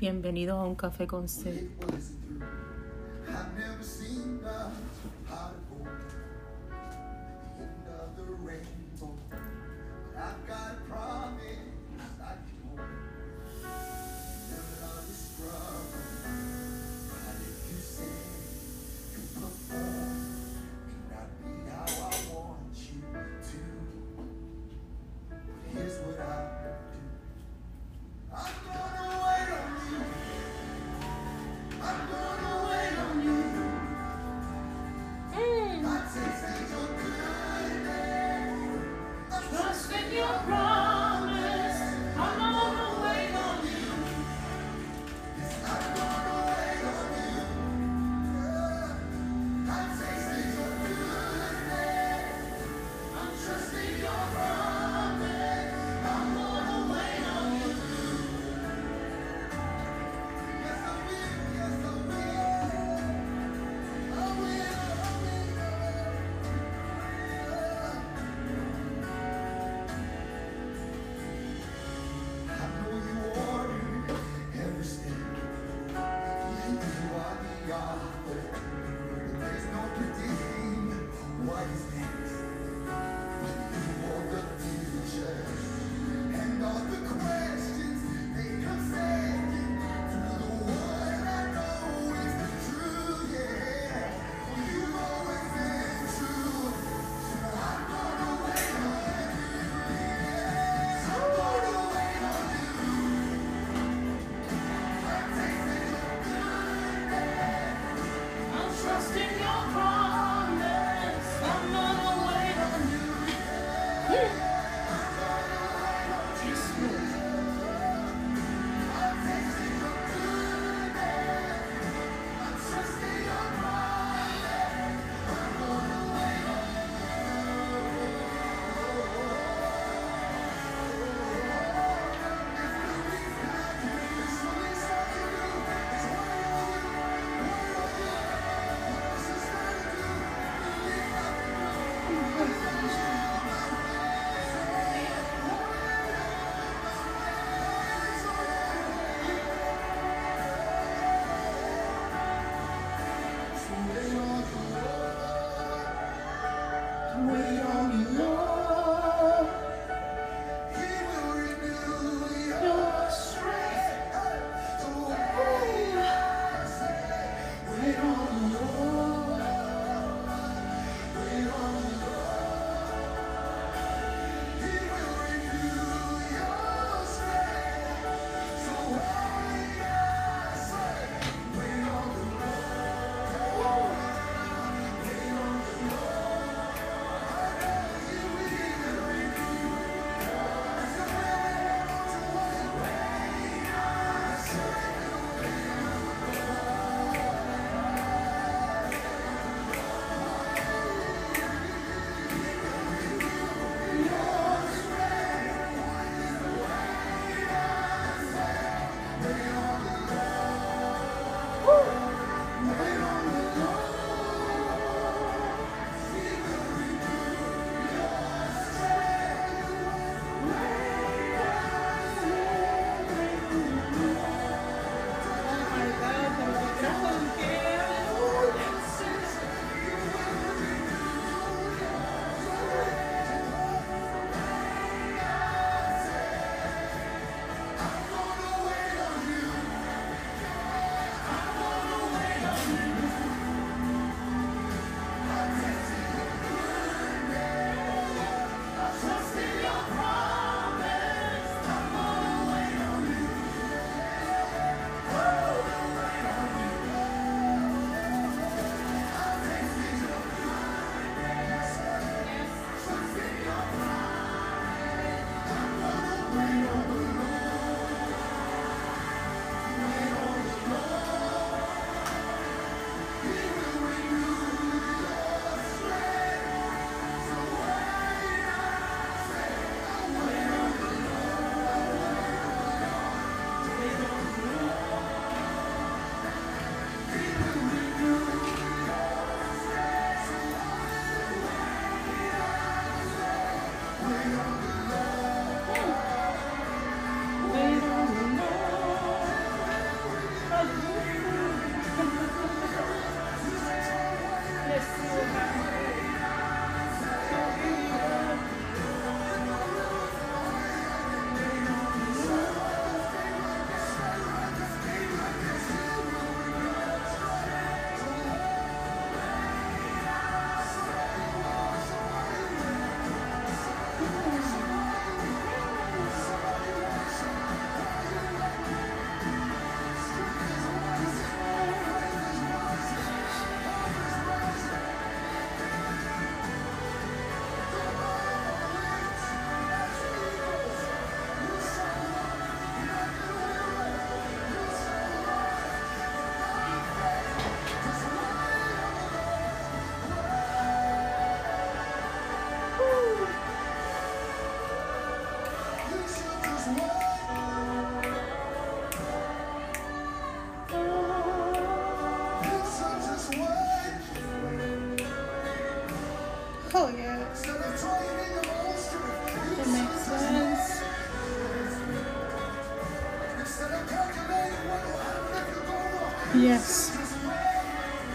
Bienvenidos a un café con It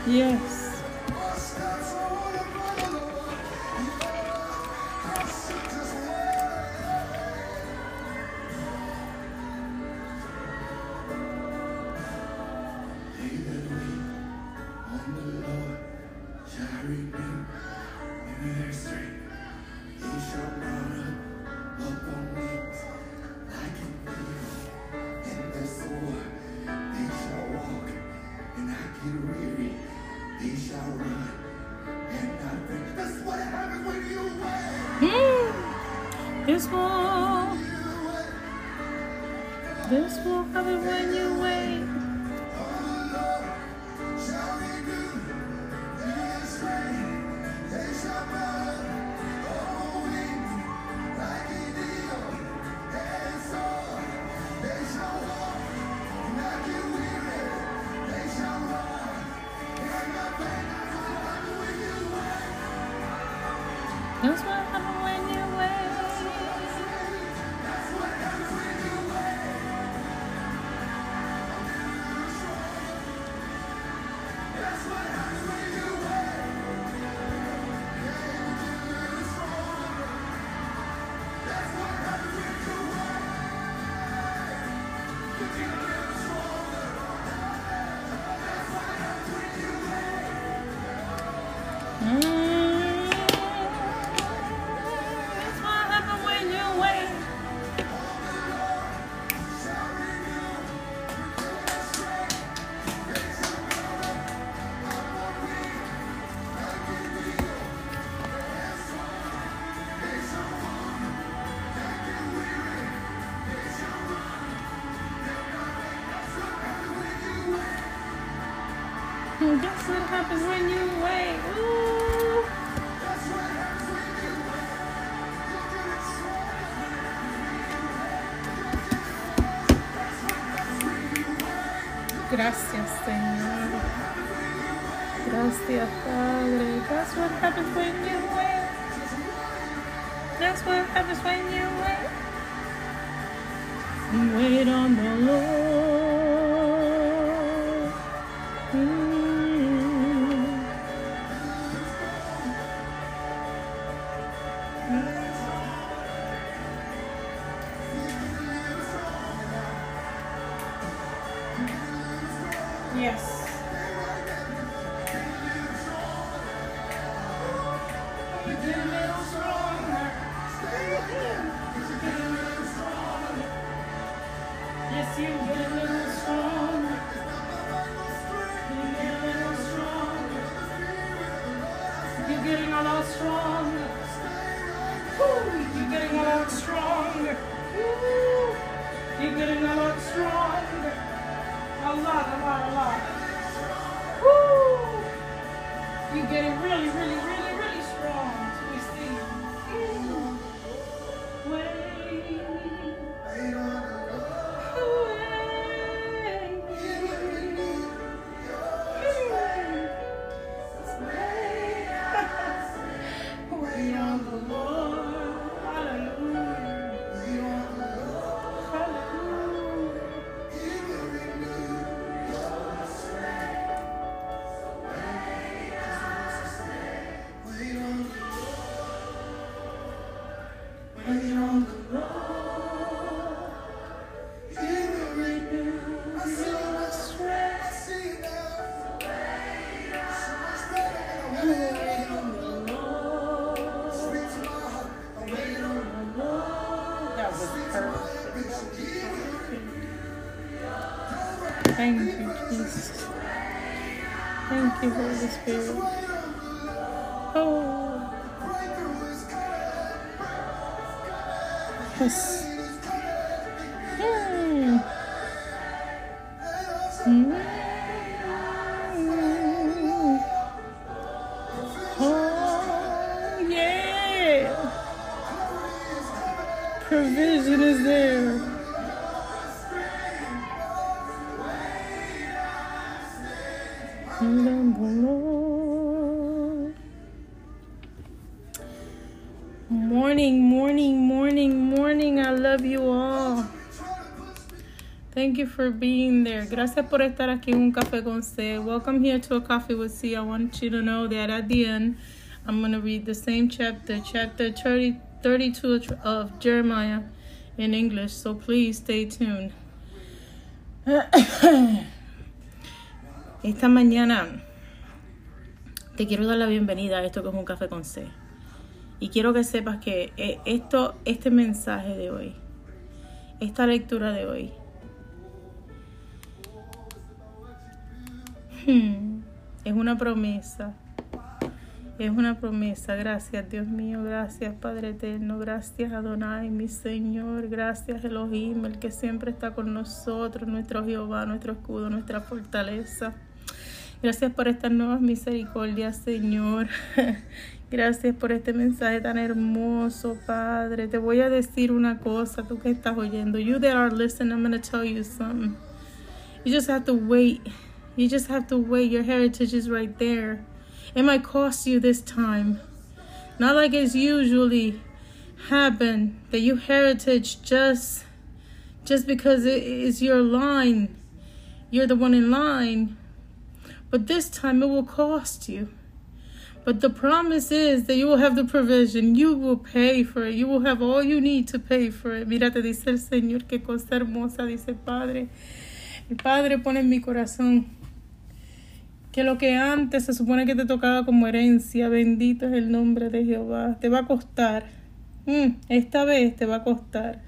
Yes. happens when you wait. Ooh. Gracias, Señor. Gracias, Padre. That's what happens when you wait. That's what happens when you wait. You wait on the Lord. For being there. Gracias por estar aquí en un café con C. Welcome here to a coffee with C. I want you to know that at the end, I'm going to read the same chapter, chapter 30, 32 of Jeremiah in English. So please stay tuned. Esta mañana te quiero dar la bienvenida a esto que es un café con C. Y quiero que sepas que eh, esto, este mensaje de hoy, esta lectura de hoy, es una promesa. Es una promesa. Gracias, Dios mío. Gracias, Padre eterno. Gracias, Adonai, mi Señor. Gracias, Elohim, el que siempre está con nosotros, nuestro Jehová, nuestro escudo, nuestra fortaleza. Gracias por estas nuevas misericordias, Señor. Gracias por este mensaje tan hermoso, Padre. Te voy a decir una cosa, tú que estás oyendo. You that are listening, I'm going to tell you something. You just have to wait. You just have to wait. Your heritage is right there. It might cost you this time. Not like it's usually happen that you heritage just just because it is your line. You're the one in line. But this time it will cost you. But the promise is that you will have the provision. You will pay for it. You will have all you need to pay for it. Mira, te dice el Señor, qué cosa hermosa, dice el Padre. El Padre pone en mi corazón que lo que antes se supone que te tocaba como herencia, bendito es el nombre de Jehová, te va a costar. Mm, esta vez te va a costar.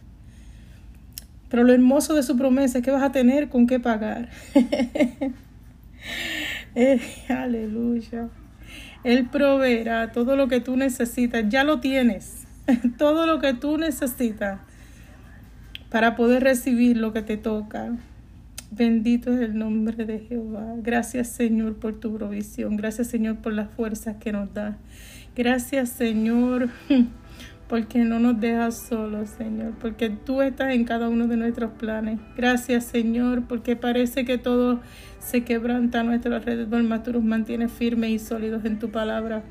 Pero lo hermoso de su promesa es que vas a tener con qué pagar. Eh, aleluya. Él proveerá todo lo que tú necesitas. Ya lo tienes. todo lo que tú necesitas para poder recibir lo que te toca. Bendito es el nombre de Jehová. Gracias Señor por tu provisión. Gracias Señor por las fuerzas que nos da. Gracias Señor porque no nos dejas solos, Señor, porque tú estás en cada uno de nuestros planes. Gracias, Señor, porque parece que todo se quebranta a nuestro alrededor, mas tú nos mantienes firmes y sólidos en tu palabra.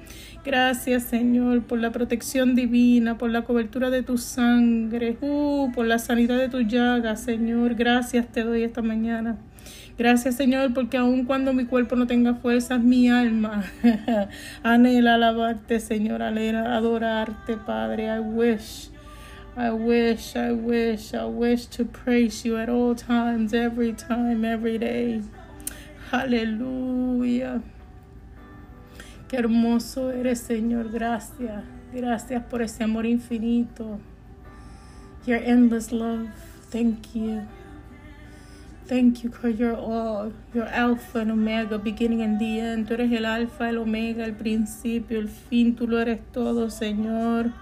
Gracias, Señor, por la protección divina, por la cobertura de tu sangre, uh, por la sanidad de tu llaga, Señor. Gracias te doy esta mañana. Gracias Señor, porque aun cuando mi cuerpo no tenga fuerzas, mi alma anhela alabarte, Señor, anhela adorarte, Padre. I wish, I wish, I wish, I wish to praise you at all times, every time, every day. Aleluya. Qué hermoso eres, Señor. Gracias. Gracias por ese amor infinito. Your endless love. Thank you. Thank you for your all, your Alpha and Omega, beginning and the end. Tú eres el Alfa, el Omega, el principio, el fin. Tú lo eres todo, Señor.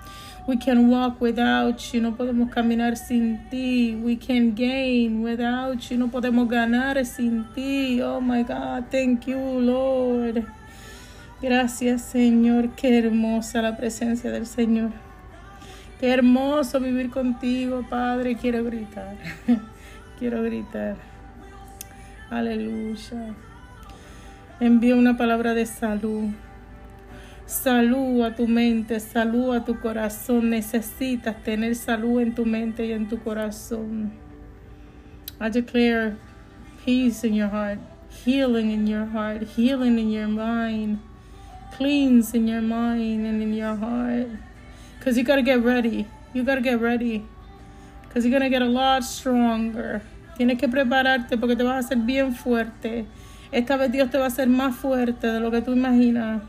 We can walk without you, no podemos caminar sin ti. We can gain without you, no podemos ganar sin ti. Oh my God, thank you, Lord. Gracias, Señor. Qué hermosa la presencia del Señor. Qué hermoso vivir contigo, Padre. Quiero gritar. Quiero gritar. Aleluya. Envía una palabra de salud. Salud a tu mente, salud a tu corazón. Necesitas tener salud en tu mente y en tu corazón. I declare peace in your heart, healing in your heart, healing in your mind, cleanse in your mind and in your heart. Because you got to get ready. You got to get ready. Because you're going to get a lot stronger. Tienes que prepararte porque te vas a hacer bien fuerte. Esta vez Dios te va a hacer más fuerte de lo que tú imaginas.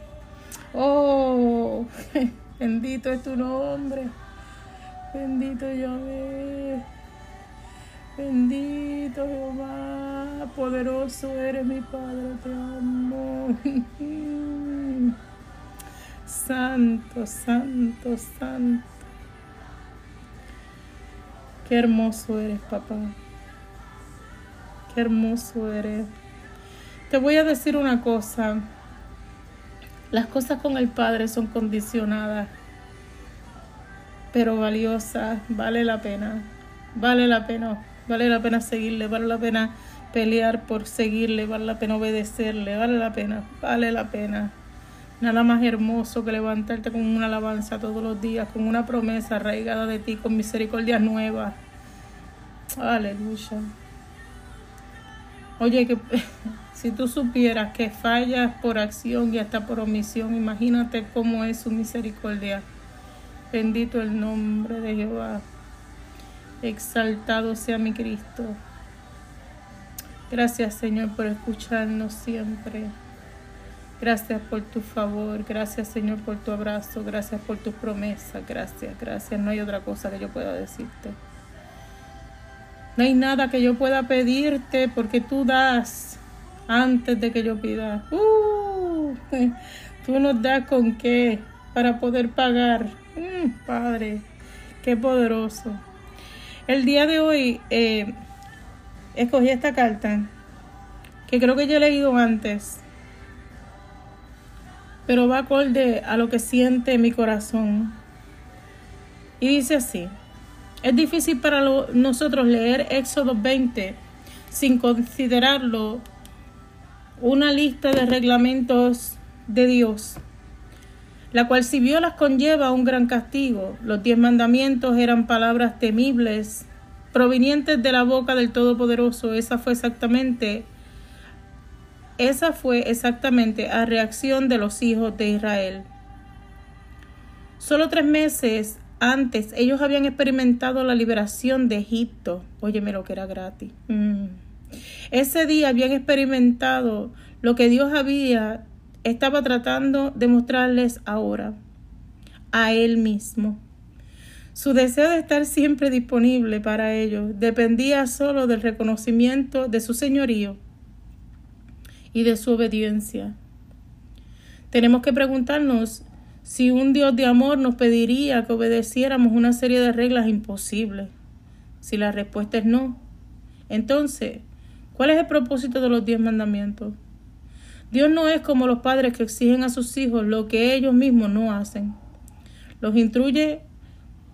Oh, bendito es tu nombre. Bendito Yahvé. Bendito Jehová. Poderoso eres mi Padre. Te amo. Santo, santo, santo. Qué hermoso eres, papá hermoso eres. Te voy a decir una cosa. Las cosas con el Padre son condicionadas, pero valiosas. Vale la pena. Vale la pena. Vale la pena seguirle. Vale la pena pelear por seguirle. Vale la pena obedecerle. Vale la pena. Vale la pena. Nada más hermoso que levantarte con una alabanza todos los días, con una promesa arraigada de ti, con misericordia nueva. Aleluya. Oye, que si tú supieras que fallas por acción y hasta por omisión, imagínate cómo es su misericordia. Bendito el nombre de Jehová. Exaltado sea mi Cristo. Gracias Señor por escucharnos siempre. Gracias por tu favor, gracias Señor por tu abrazo, gracias por tus promesas, gracias, gracias. No hay otra cosa que yo pueda decirte. No hay nada que yo pueda pedirte porque tú das antes de que yo pida. Uh, tú nos das con qué para poder pagar. Mm, padre, qué poderoso. El día de hoy eh, escogí esta carta que creo que yo he leído antes, pero va acorde a lo que siente mi corazón. Y dice así, es difícil para nosotros leer Éxodo 20 sin considerarlo una lista de reglamentos de Dios la cual si violas conlleva un gran castigo. Los diez mandamientos eran palabras temibles, provenientes de la boca del Todopoderoso. Esa fue exactamente, esa fue exactamente a reacción de los hijos de Israel. Solo tres meses antes ellos habían experimentado la liberación de Egipto. Óyeme lo que era gratis. Mm. Ese día habían experimentado lo que Dios había estaba tratando de mostrarles ahora a Él mismo. Su deseo de estar siempre disponible para ellos dependía solo del reconocimiento de su señorío y de su obediencia. Tenemos que preguntarnos si un Dios de amor nos pediría que obedeciéramos una serie de reglas imposibles. Si la respuesta es no, entonces, ¿cuál es el propósito de los diez mandamientos? Dios no es como los padres que exigen a sus hijos lo que ellos mismos no hacen. Los instruye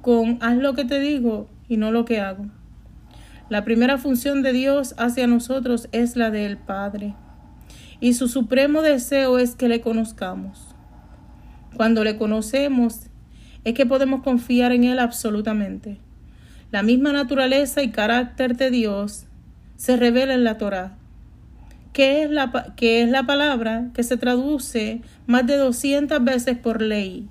con haz lo que te digo y no lo que hago. La primera función de Dios hacia nosotros es la del Padre. Y su supremo deseo es que le conozcamos. Cuando le conocemos es que podemos confiar en Él absolutamente. La misma naturaleza y carácter de Dios se revela en la Torah que es la, es la palabra que se traduce más de 200 veces por ley.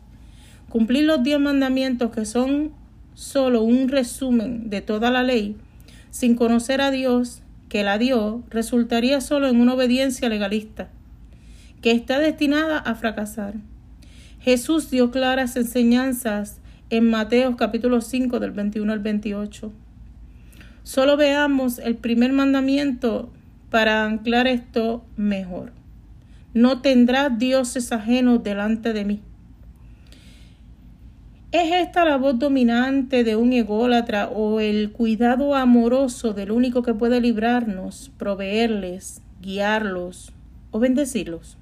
Cumplir los diez mandamientos que son solo un resumen de toda la ley, sin conocer a Dios que la dio, resultaría solo en una obediencia legalista, que está destinada a fracasar. Jesús dio claras enseñanzas en Mateo capítulo 5 del 21 al 28. Solo veamos el primer mandamiento para anclar esto mejor. No tendrás dioses ajenos delante de mí. ¿Es esta la voz dominante de un ególatra o el cuidado amoroso del único que puede librarnos, proveerles, guiarlos o bendecirlos?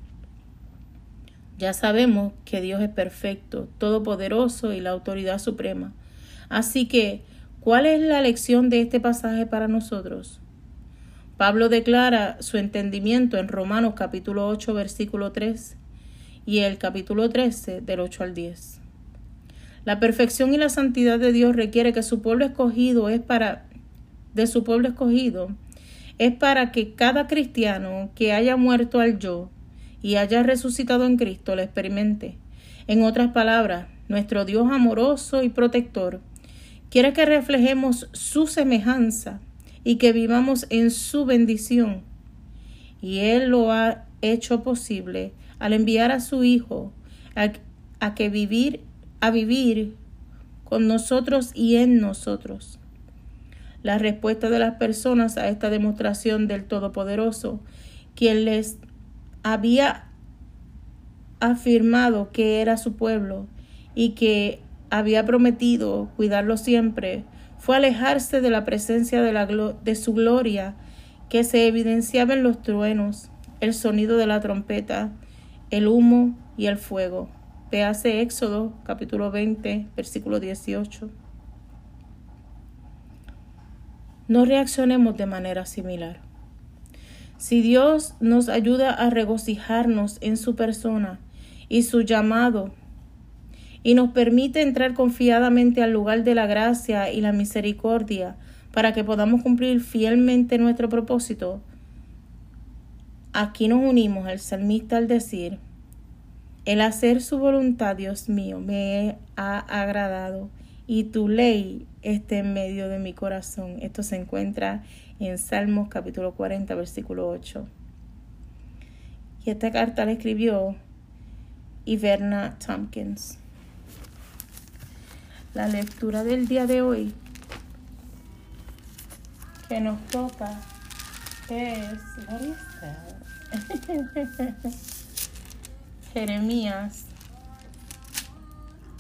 Ya sabemos que Dios es perfecto, todopoderoso y la autoridad suprema. Así que, ¿cuál es la lección de este pasaje para nosotros? Pablo declara su entendimiento en Romanos capítulo 8 versículo 3 y el capítulo 13 del 8 al 10. La perfección y la santidad de Dios requiere que su pueblo escogido es para de su pueblo escogido es para que cada cristiano que haya muerto al yo y haya resucitado en Cristo lo experimente. En otras palabras, nuestro Dios amoroso y protector quiere que reflejemos su semejanza y que vivamos en su bendición. Y Él lo ha hecho posible al enviar a su Hijo a, que vivir, a vivir con nosotros y en nosotros. La respuesta de las personas a esta demostración del Todopoderoso, quien les había afirmado que era su pueblo y que había prometido cuidarlo siempre, fue alejarse de la presencia de, la, de su gloria que se evidenciaba en los truenos, el sonido de la trompeta, el humo y el fuego. Véase Éxodo capítulo 20, versículo 18. No reaccionemos de manera similar. Si Dios nos ayuda a regocijarnos en su persona y su llamado y nos permite entrar confiadamente al lugar de la gracia y la misericordia para que podamos cumplir fielmente nuestro propósito, Aquí nos unimos al salmista al decir, el hacer su voluntad, Dios mío, me ha agradado y tu ley está en medio de mi corazón. Esto se encuentra en Salmos capítulo 40, versículo 8. Y esta carta la escribió Iverna Tompkins. La lectura del día de hoy que nos toca es, Jeremías,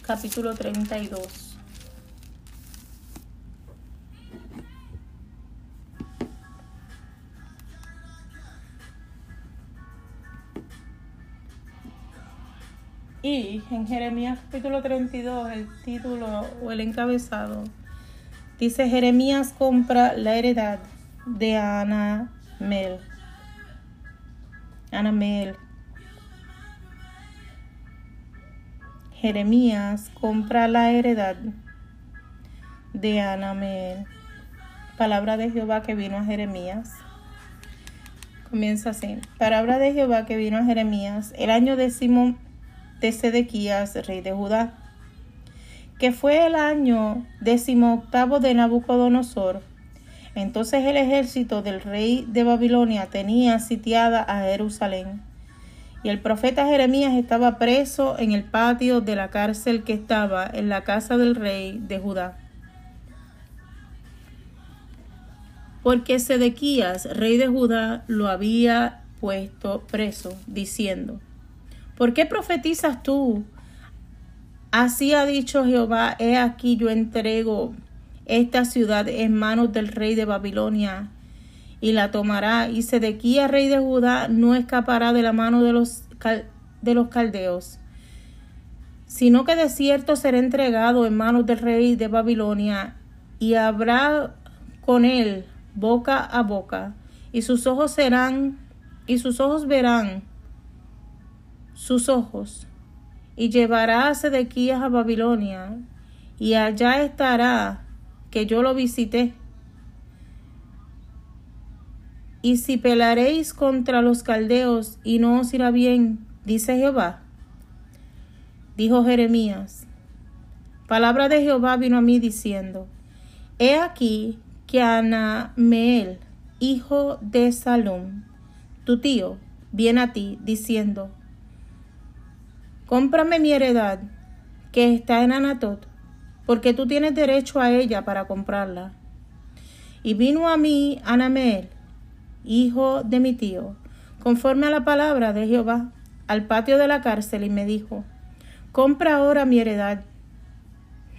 capítulo 32. Y en Jeremías capítulo 32 el título o el encabezado dice Jeremías compra la heredad de Ana Mel. Anamel. Jeremías compra la heredad de Anamel. Palabra de Jehová que vino a Jeremías. Comienza así. Palabra de Jehová que vino a Jeremías el año décimo de Sedequías, rey de Judá, que fue el año décimo octavo de Nabucodonosor entonces el ejército del rey de Babilonia tenía sitiada a Jerusalén. Y el profeta Jeremías estaba preso en el patio de la cárcel que estaba en la casa del rey de Judá. Porque Sedequías, rey de Judá, lo había puesto preso, diciendo, ¿por qué profetizas tú? Así ha dicho Jehová, he aquí yo entrego esta ciudad en manos del rey de Babilonia y la tomará, y Sedequía, rey de Judá, no escapará de la mano de los, de los caldeos, sino que de cierto será entregado en manos del rey de Babilonia, y habrá con él boca a boca, y sus ojos serán, y sus ojos verán sus ojos, y llevará a Sedequías a Babilonia, y allá estará que yo lo visité. Y si pelaréis contra los caldeos y no os irá bien, dice Jehová. Dijo Jeremías. Palabra de Jehová vino a mí diciendo, He aquí que Anameel, hijo de Salom, tu tío, viene a ti diciendo, Cómprame mi heredad que está en Anatot porque tú tienes derecho a ella para comprarla. Y vino a mí Anamel, hijo de mi tío, conforme a la palabra de Jehová, al patio de la cárcel y me dijo, compra ahora mi heredad,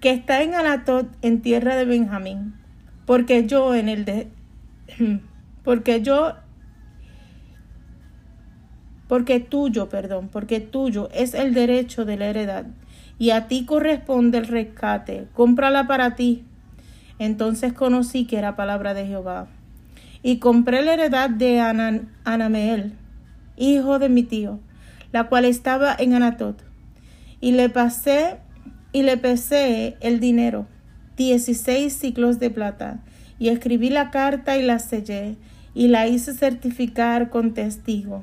que está en Anatot, en tierra de Benjamín, porque yo en el de, porque yo porque tuyo, perdón, porque tuyo es el derecho de la heredad y a ti corresponde el rescate, cómprala para ti. Entonces conocí que era palabra de Jehová. Y compré la heredad de Anameel, hijo de mi tío, la cual estaba en Anatot. Y le pasé y le pesé el dinero, dieciséis ciclos de plata, y escribí la carta y la sellé, y la hice certificar con testigo.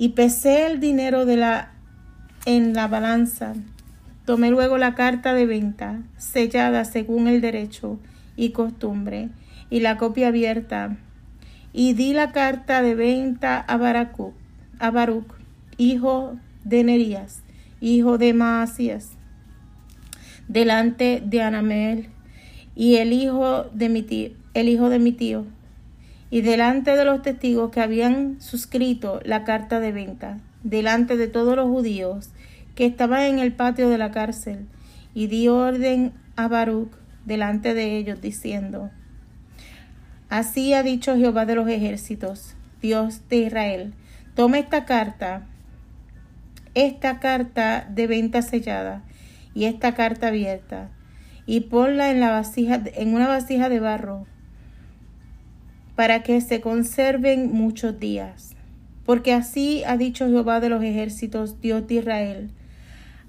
Y pesé el dinero la en la balanza. Tomé luego la carta de venta, sellada según el derecho y costumbre, y la copia abierta, y di la carta de venta a, Baruch, a Baruch hijo de Nerías, hijo de Maasías, delante de Anamel, y el hijo de mi tío, el hijo de mi tío, y delante de los testigos que habían suscrito la carta de venta delante de todos los judíos que estaban en el patio de la cárcel, y di orden a Baruch delante de ellos, diciendo, Así ha dicho Jehová de los ejércitos, Dios de Israel, toma esta carta, esta carta de venta sellada y esta carta abierta, y ponla en la vasija, en una vasija de barro, para que se conserven muchos días porque así ha dicho Jehová de los ejércitos, Dios de Israel.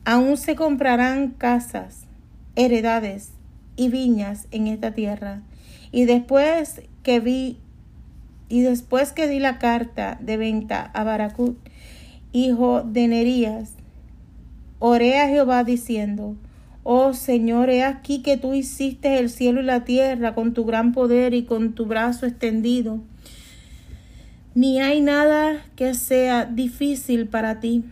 Aún se comprarán casas, heredades y viñas en esta tierra. Y después que vi Y después que di la carta de venta a Baracut, hijo de Nerías, oré a Jehová diciendo, Oh Señor, he aquí que tú hiciste el cielo y la tierra con tu gran poder y con tu brazo extendido. Ni hay nada que sea difícil para ti,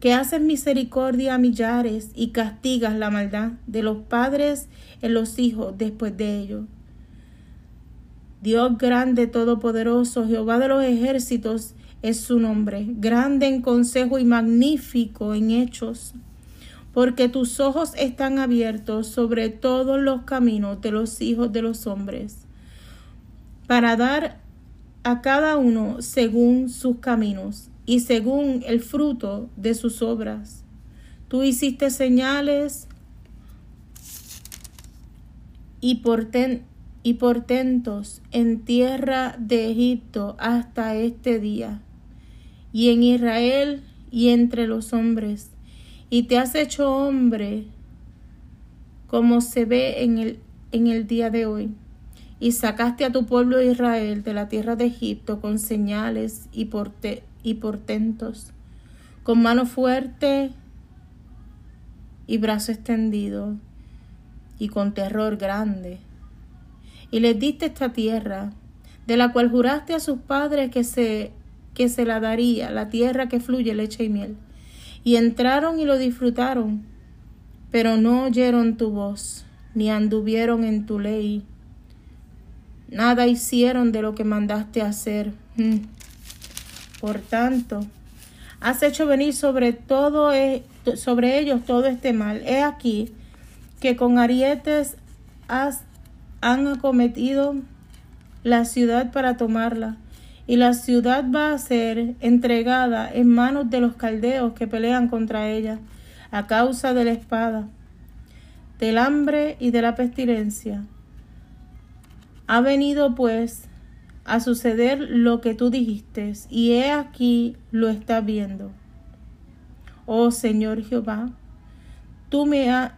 que haces misericordia a millares y castigas la maldad de los padres en los hijos después de ellos. Dios grande, todopoderoso, Jehová de los ejércitos es su nombre, grande en consejo y magnífico en hechos porque tus ojos están abiertos sobre todos los caminos de los hijos de los hombres, para dar a cada uno según sus caminos y según el fruto de sus obras. Tú hiciste señales y, y portentos en tierra de Egipto hasta este día, y en Israel y entre los hombres y te has hecho hombre como se ve en el, en el día de hoy. Y sacaste a tu pueblo Israel de la tierra de Egipto con señales y, porte, y portentos, con mano fuerte y brazo extendido, y con terror grande. Y les diste esta tierra, de la cual juraste a sus padres que se, que se la daría, la tierra que fluye leche y miel y entraron y lo disfrutaron, pero no oyeron tu voz, ni anduvieron en tu ley. Nada hicieron de lo que mandaste hacer. Mm. Por tanto, has hecho venir sobre todo e, sobre ellos todo este mal. He aquí que con arietes has, han acometido la ciudad para tomarla y la ciudad va a ser entregada en manos de los caldeos que pelean contra ella a causa de la espada, del hambre y de la pestilencia. Ha venido pues a suceder lo que tú dijiste, y he aquí lo está viendo. Oh Señor Jehová, tú me has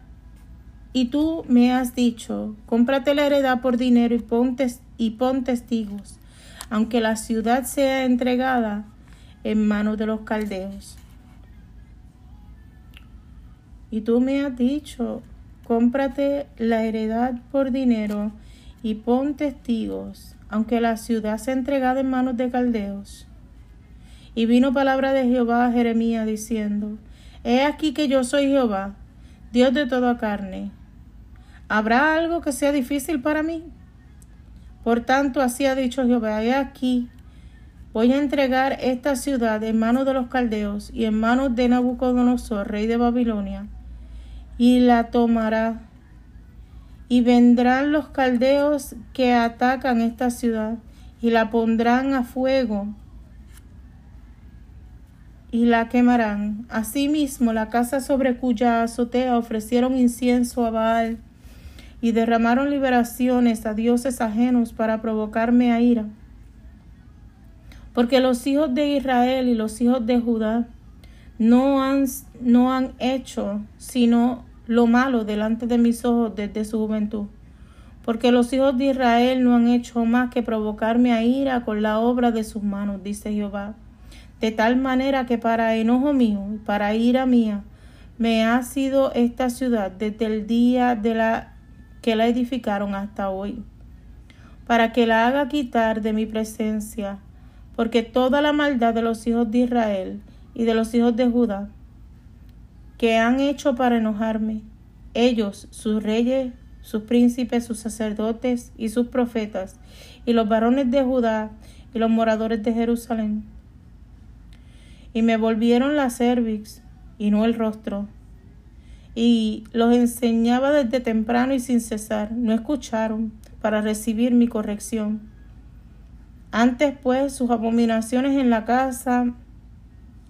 y tú me has dicho, cómprate la heredad por dinero y y pon testigos aunque la ciudad sea entregada en manos de los caldeos. Y tú me has dicho, cómprate la heredad por dinero y pon testigos, aunque la ciudad sea entregada en manos de caldeos. Y vino palabra de Jehová a Jeremías diciendo, He aquí que yo soy Jehová, Dios de toda carne. ¿Habrá algo que sea difícil para mí? Por tanto, así ha dicho Jehová, he aquí, voy a entregar esta ciudad en manos de los caldeos y en manos de Nabucodonosor, rey de Babilonia, y la tomará. Y vendrán los caldeos que atacan esta ciudad y la pondrán a fuego y la quemarán. Asimismo, la casa sobre cuya azotea ofrecieron incienso a Baal y derramaron liberaciones a dioses ajenos para provocarme a ira. Porque los hijos de Israel y los hijos de Judá no han, no han hecho sino lo malo delante de mis ojos desde su juventud. Porque los hijos de Israel no han hecho más que provocarme a ira con la obra de sus manos, dice Jehová. De tal manera que para enojo mío y para ira mía me ha sido esta ciudad desde el día de la que la edificaron hasta hoy, para que la haga quitar de mi presencia, porque toda la maldad de los hijos de Israel y de los hijos de Judá, que han hecho para enojarme, ellos, sus reyes, sus príncipes, sus sacerdotes y sus profetas, y los varones de Judá y los moradores de Jerusalén. Y me volvieron la cervix y no el rostro, y los enseñaba desde temprano y sin cesar. No escucharon para recibir mi corrección. Antes pues sus abominaciones en la casa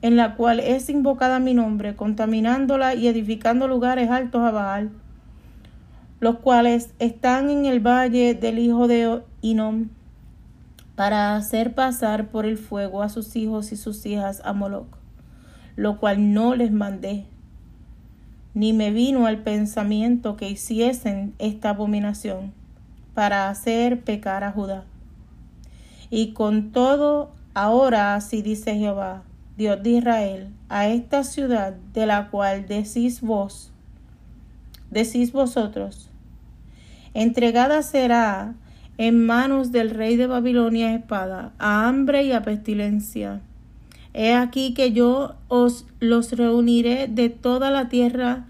en la cual es invocada mi nombre, contaminándola y edificando lugares altos a Baal, los cuales están en el valle del hijo de Inom, para hacer pasar por el fuego a sus hijos y sus hijas a Moloch, lo cual no les mandé, ni me vino al pensamiento que hiciesen esta abominación para hacer pecar a Judá. Y con todo, ahora así dice Jehová, Dios de Israel, a esta ciudad de la cual decís vos, decís vosotros, entregada será en manos del rey de Babilonia espada, a hambre y a pestilencia. He aquí que yo os los reuniré de toda la tierra,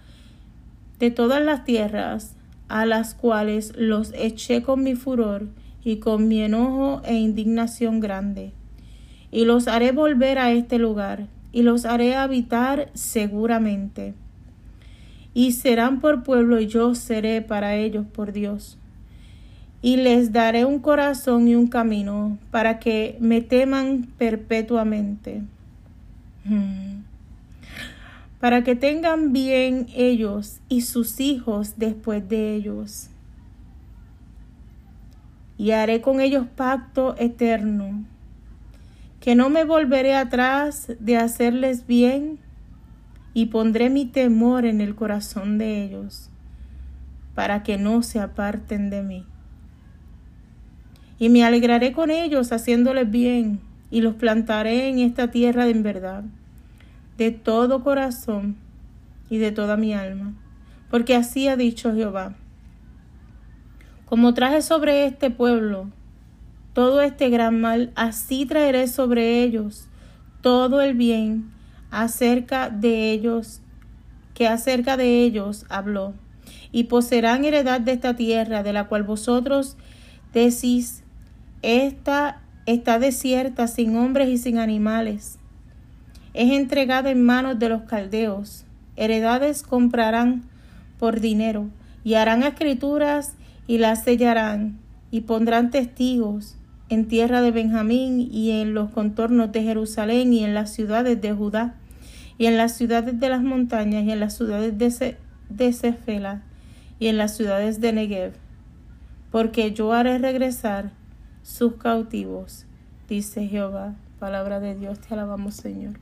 de todas las tierras a las cuales los eché con mi furor y con mi enojo e indignación grande y los haré volver a este lugar, y los haré habitar seguramente. Y serán por pueblo, y yo seré para ellos por Dios. Y les daré un corazón y un camino, para que me teman perpetuamente. Hmm. Para que tengan bien ellos y sus hijos después de ellos. Y haré con ellos pacto eterno que no me volveré atrás de hacerles bien y pondré mi temor en el corazón de ellos para que no se aparten de mí. Y me alegraré con ellos haciéndoles bien y los plantaré en esta tierra de en verdad, de todo corazón y de toda mi alma, porque así ha dicho Jehová. Como traje sobre este pueblo todo este gran mal, así traeré sobre ellos todo el bien acerca de ellos, que acerca de ellos habló, y poseerán heredad de esta tierra, de la cual vosotros decís, esta está desierta, sin hombres y sin animales. Es entregada en manos de los caldeos. Heredades comprarán por dinero, y harán escrituras y las sellarán, y pondrán testigos en tierra de Benjamín y en los contornos de Jerusalén y en las ciudades de Judá y en las ciudades de las montañas y en las ciudades de, de Cefela y en las ciudades de Negev, porque yo haré regresar sus cautivos, dice Jehová. Palabra de Dios, te alabamos Señor.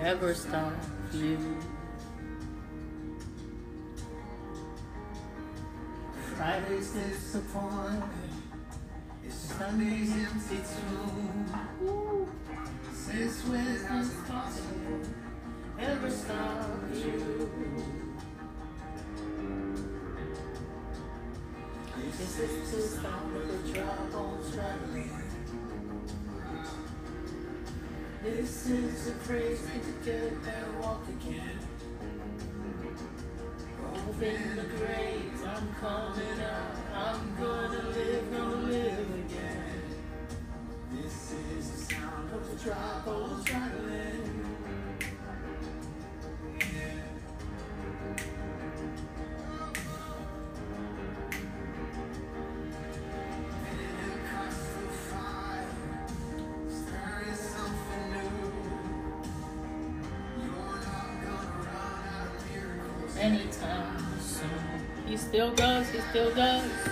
Ever stop you. Friday's disappointment. This is the phrase to get there, walk again. Open the grave, I'm coming out. I'm gonna live, gonna live again. This is the sound of the drop on traveling. He still goes, he still goes.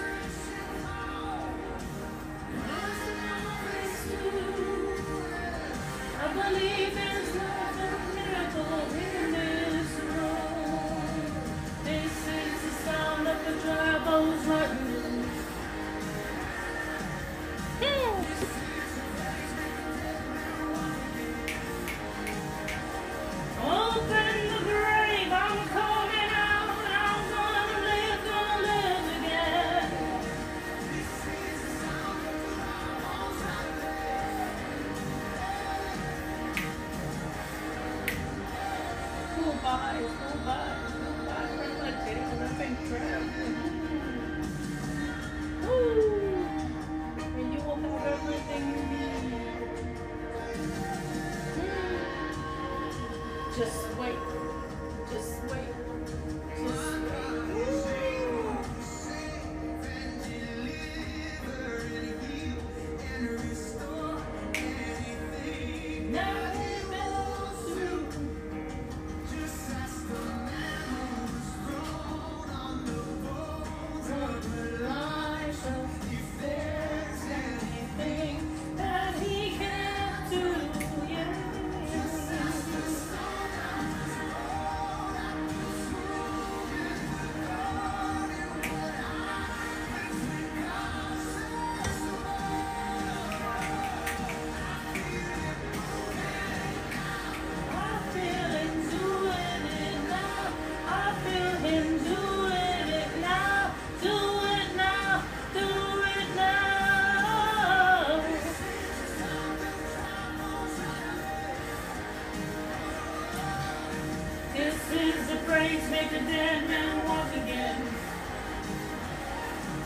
praise, make the dead man walk again.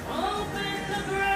Open the grave.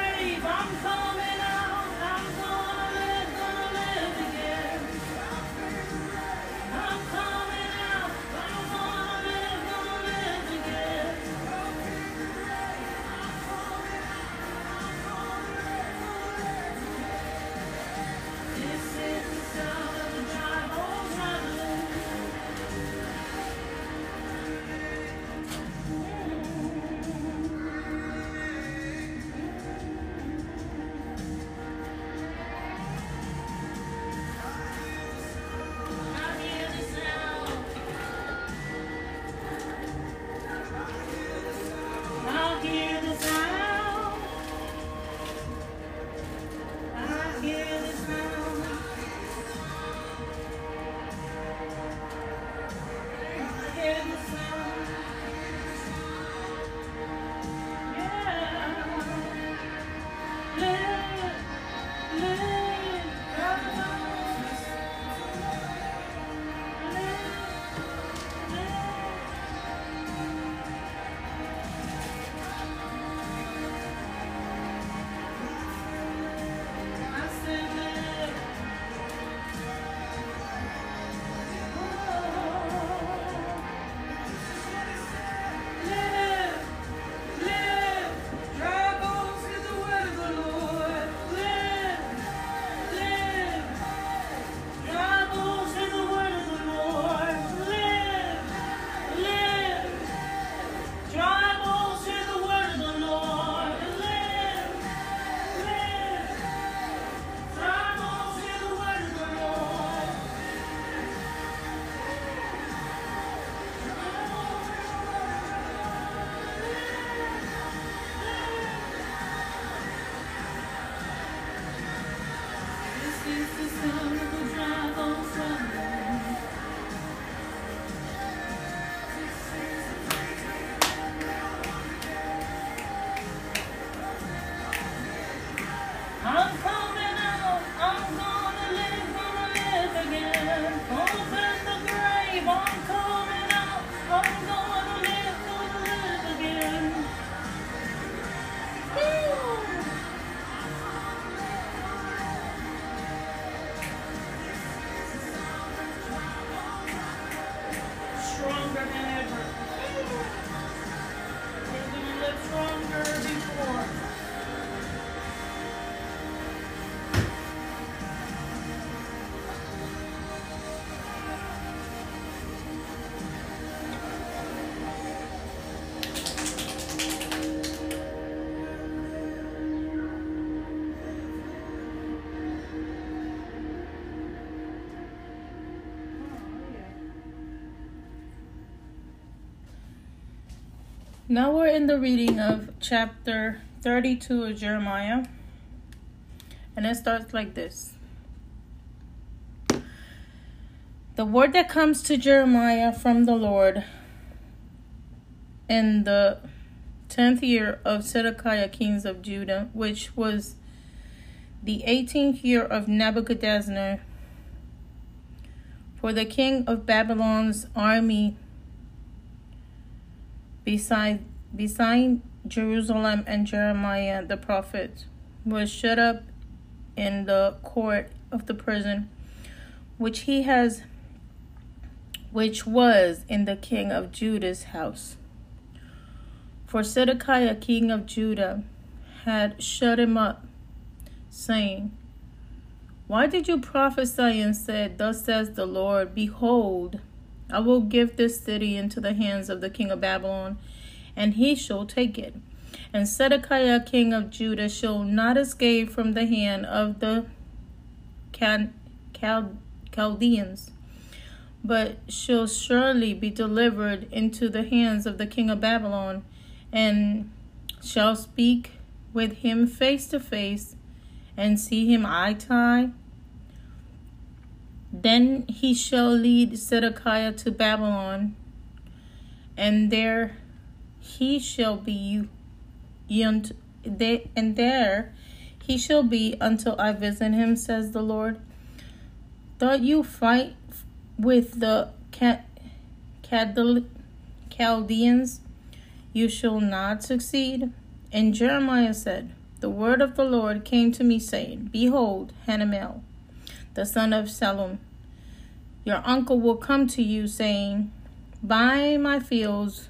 Now we're in the reading of chapter 32 of Jeremiah. And it starts like this The word that comes to Jeremiah from the Lord in the 10th year of Zedekiah, kings of Judah, which was the 18th year of Nebuchadnezzar. For the king of Babylon's army beside, beside Jerusalem and Jeremiah the prophet was shut up in the court of the prison which he has which was in the king of Judah's house. For Zedekiah king of Judah had shut him up, saying, Why did you prophesy and said, Thus says the Lord, Behold, I will give this city into the hands of the king of Babylon, and he shall take it. And Zedekiah king of Judah shall not escape from the hand of the Chaldeans, but shall surely be delivered into the hands of the king of Babylon, and shall speak with him face to face, and see him eye to eye. Then he shall lead Zedekiah to Babylon, and there he shall be and there he shall be until I visit him, says the Lord. Thought you fight with the Chaldeans, you shall not succeed. And Jeremiah said, The word of the Lord came to me, saying, Behold, Hanamel, the son of Salom, your uncle will come to you, saying, Buy my fields,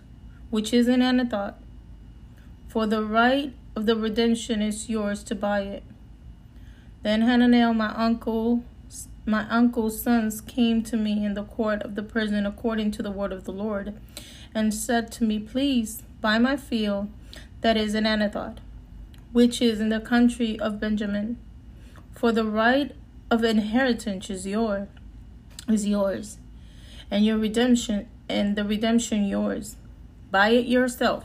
which is in Anathoth for the right of the redemption is yours to buy it. Then Hananel, my uncle, my uncle's sons came to me in the court of the prison according to the word of the Lord, and said to me, Please buy my field that is in Anathoth, which is in the country of Benjamin. For the right of inheritance is yours, is yours, and your redemption and the redemption yours. Buy it yourself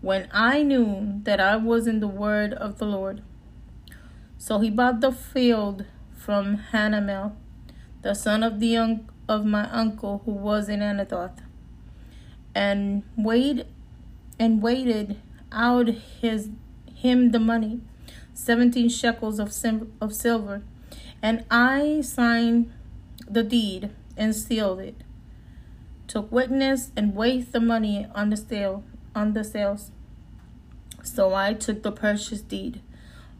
when I knew that I was in the word of the Lord. So he bought the field from Hanamel, the son of the un- of my uncle who was in Anathoth, and weighed and waited out his him the money, seventeen shekels of sim- of silver, and I signed the deed and sealed it. Took witness and weighed the money on the sale on the sales. So I took the purchase deed,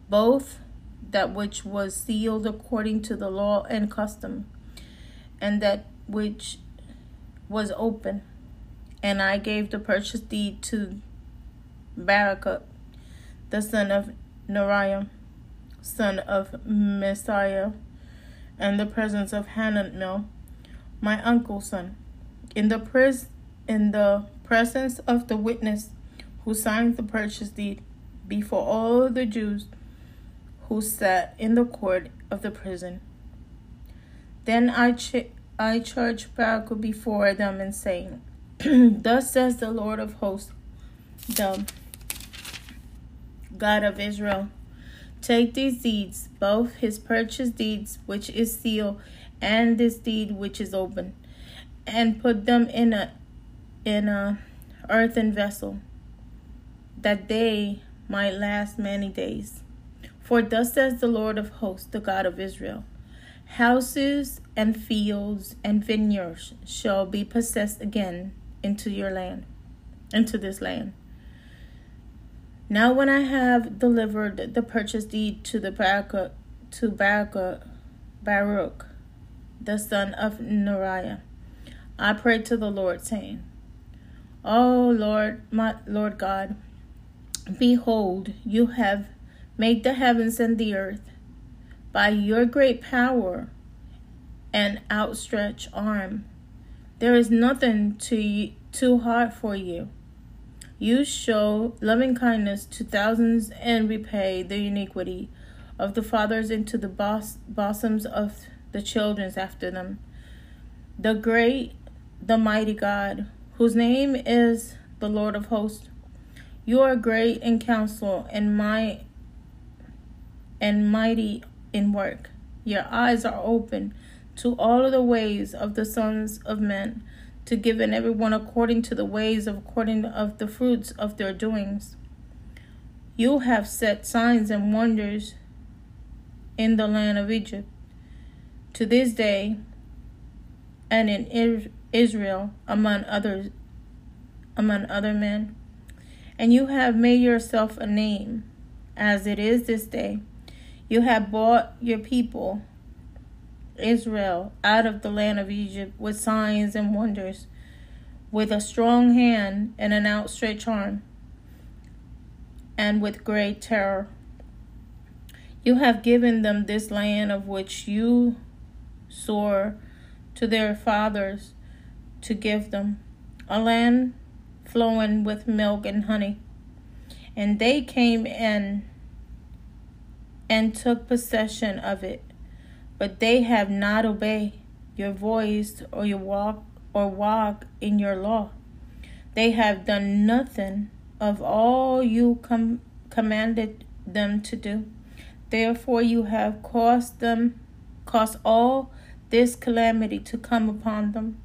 both that which was sealed according to the law and custom, and that which was open, and I gave the purchase deed to Barakah, the son of Neriah, son of Messiah, and the presence of Hananel, my uncle's son, in the pres in the presence of the witness who signed the purchase deed before all the Jews who sat in the court of the prison. Then I, ch- I charged Baruch before them and saying, Thus says the Lord of hosts, the God of Israel, take these deeds, both his purchase deeds, which is sealed, and this deed which is open, and put them in a in a earthen vessel, that they might last many days. For thus says the Lord of hosts, the God of Israel Houses and fields and vineyards shall be possessed again into your land, into this land. Now, when I have delivered the purchase deed to the Baruch, to Baruch, Baruch, the son of Neriah, I prayed to the Lord, saying, O Lord, my Lord God, behold, you have made the heavens and the earth by your great power and outstretched arm. There is nothing too, too hard for you. You show loving kindness to thousands and repay the iniquity of the fathers into the bos- bosoms of the children after them. The great, the mighty God, whose name is the Lord of hosts. You are great in counsel and might and mighty in work. Your eyes are open to all of the ways of the sons of men, to give in everyone according to the ways of according of the fruits of their doings. You have set signs and wonders in the land of Egypt. To this day, and in Israel among others among other men. And you have made yourself a name, as it is this day. You have bought your people, Israel, out of the land of Egypt with signs and wonders, with a strong hand and an outstretched arm, and with great terror. You have given them this land of which you swore to their fathers to give them, a land flowing with milk and honey. And they came in and took possession of it, but they have not obeyed your voice or your walk or walk in your law. They have done nothing of all you com- commanded them to do. Therefore you have caused them caused all this calamity to come upon them.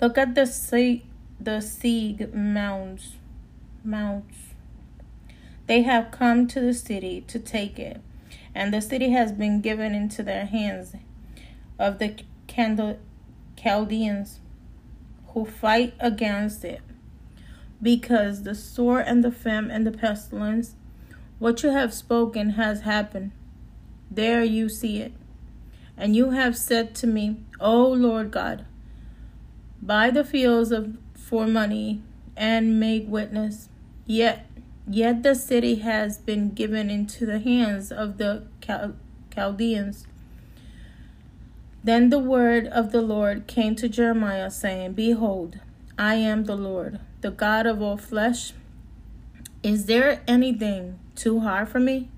Look at the sea the siege mounds mounts. They have come to the city to take it, and the city has been given into their hands of the Chaldeans who fight against it. Because the sword and the famine and the pestilence, what you have spoken has happened. There you see it. And you have said to me, O Lord God, buy the fields of for money and make witness. Yet, yet the city has been given into the hands of the Chaldeans. Then the word of the Lord came to Jeremiah, saying, Behold, I am the Lord, the God of all flesh. Is there anything too hard for me?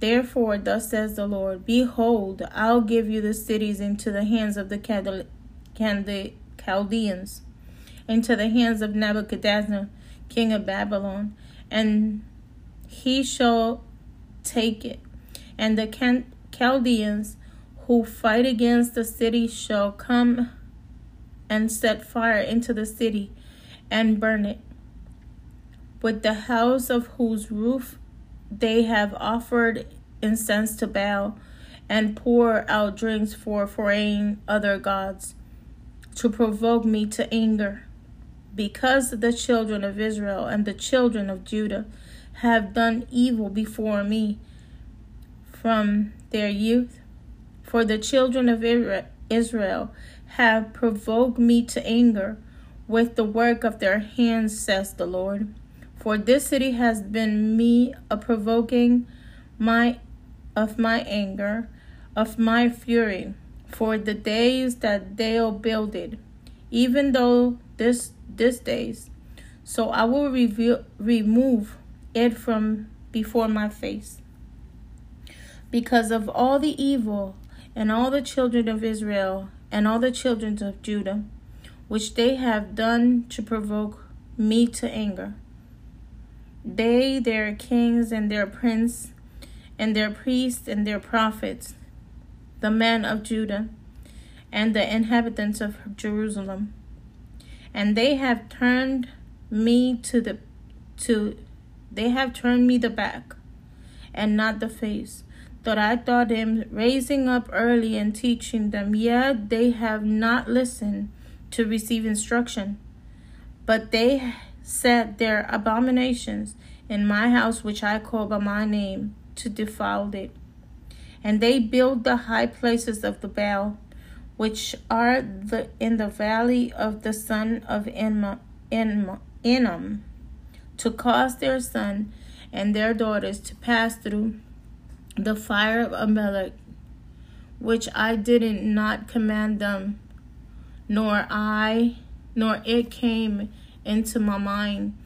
Therefore, thus says the Lord Behold, I'll give you the cities into the hands of the Chaldeans, into the hands of Nebuchadnezzar, king of Babylon, and he shall take it. And the Chaldeans who fight against the city shall come and set fire into the city and burn it. With the house of whose roof they have offered incense to Baal and pour out drinks for foreign other gods to provoke me to anger. Because the children of Israel and the children of Judah have done evil before me from their youth, for the children of Israel have provoked me to anger with the work of their hands, says the Lord. For this city has been me a provoking my of my anger, of my fury, for the days that they'll build it, even though this this days. So I will reveal, remove it from before my face. Because of all the evil and all the children of Israel and all the children of Judah, which they have done to provoke me to anger they, their kings, and their prince, and their priests, and their prophets, the men of Judah, and the inhabitants of Jerusalem. And they have turned me to the to they have turned me the back and not the face. That I thought them raising up early and teaching them, yet they have not listened to receive instruction. But they set their abominations in my house which I call by my name to defile it. And they build the high places of the Baal, which are the in the valley of the son of Enma, Enam, to cause their son and their daughters to pass through the fire of Amalek, which I did not command them, nor I, nor it came into my mind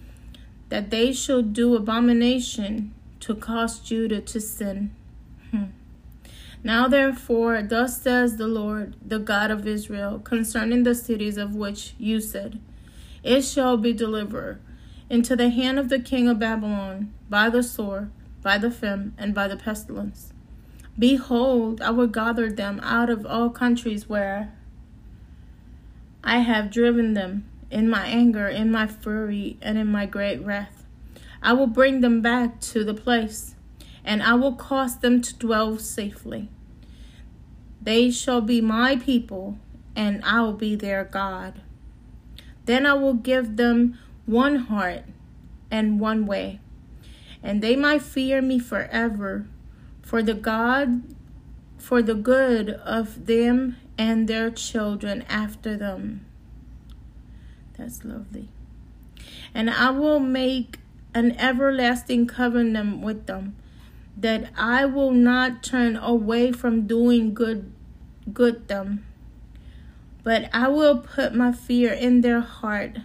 that they shall do abomination to cause Judah to sin. Hmm. Now therefore, thus says the Lord, the God of Israel, concerning the cities of which you said, It shall be delivered into the hand of the king of Babylon by the sword, by the famine, and by the pestilence. Behold, I will gather them out of all countries where I have driven them in my anger, in my fury, and in my great wrath. I will bring them back to the place, and I will cause them to dwell safely. They shall be my people, and I will be their God. Then I will give them one heart and one way, and they might fear me forever for the God for the good of them and their children after them. That's lovely. And I will make an everlasting covenant with them that I will not turn away from doing good good them but I will put my fear in their heart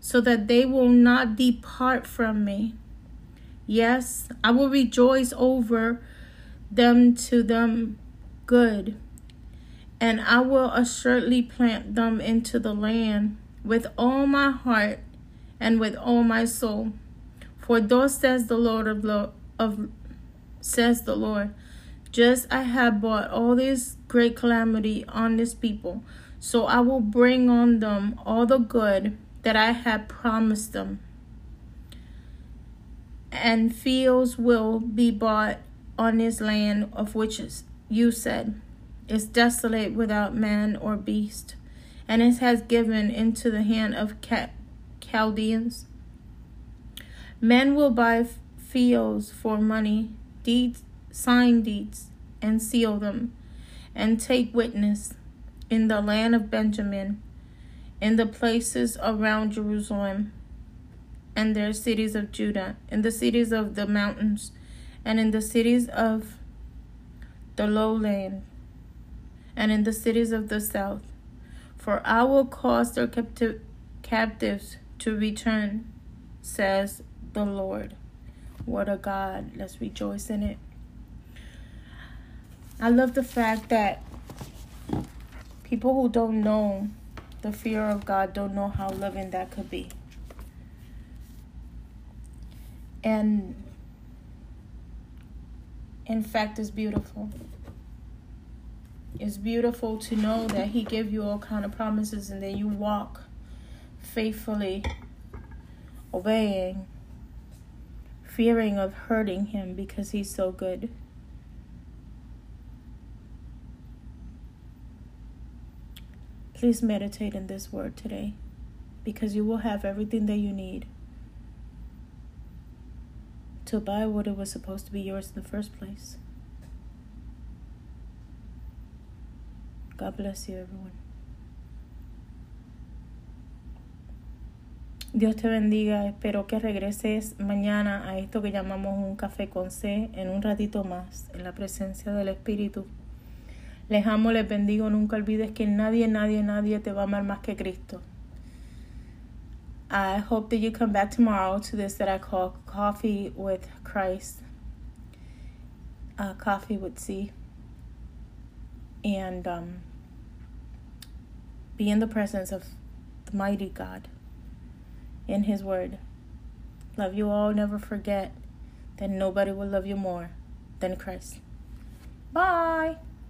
so that they will not depart from me yes I will rejoice over them to them good and I will assuredly plant them into the land with all my heart and with all my soul for thus says the Lord of, lo- of says the Lord. Just I have brought all this great calamity on this people, so I will bring on them all the good that I have promised them. And fields will be bought on this land of which you said is desolate without man or beast, and it has given into the hand of Chaldeans. Men will buy fields for money deeds, sign deeds, and seal them, and take witness in the land of Benjamin, in the places around Jerusalem, and their cities of Judah, in the cities of the mountains, and in the cities of the lowland, and in the cities of the south. For I will cause their capti- captives to return, says the Lord. What a God. Let's rejoice in it. I love the fact that people who don't know the fear of God don't know how loving that could be. And in fact, it's beautiful. It's beautiful to know that He gave you all kind of promises and then you walk faithfully, obeying fearing of hurting him because he's so good. Please meditate in this word today because you will have everything that you need to buy what it was supposed to be yours in the first place. God bless you, everyone. Dios te bendiga. Espero que regreses mañana a esto que llamamos un café con C en un ratito más, en la presencia del Espíritu. Les amo, les bendigo. Nunca olvides que nadie, nadie, nadie te va a amar más que Cristo. I hope that you come back tomorrow to this that I call Coffee with Christ. Uh, coffee with C. And um, be in the presence of the mighty God in His Word. Love you all. Never forget that nobody will love you more than Christ. Bye.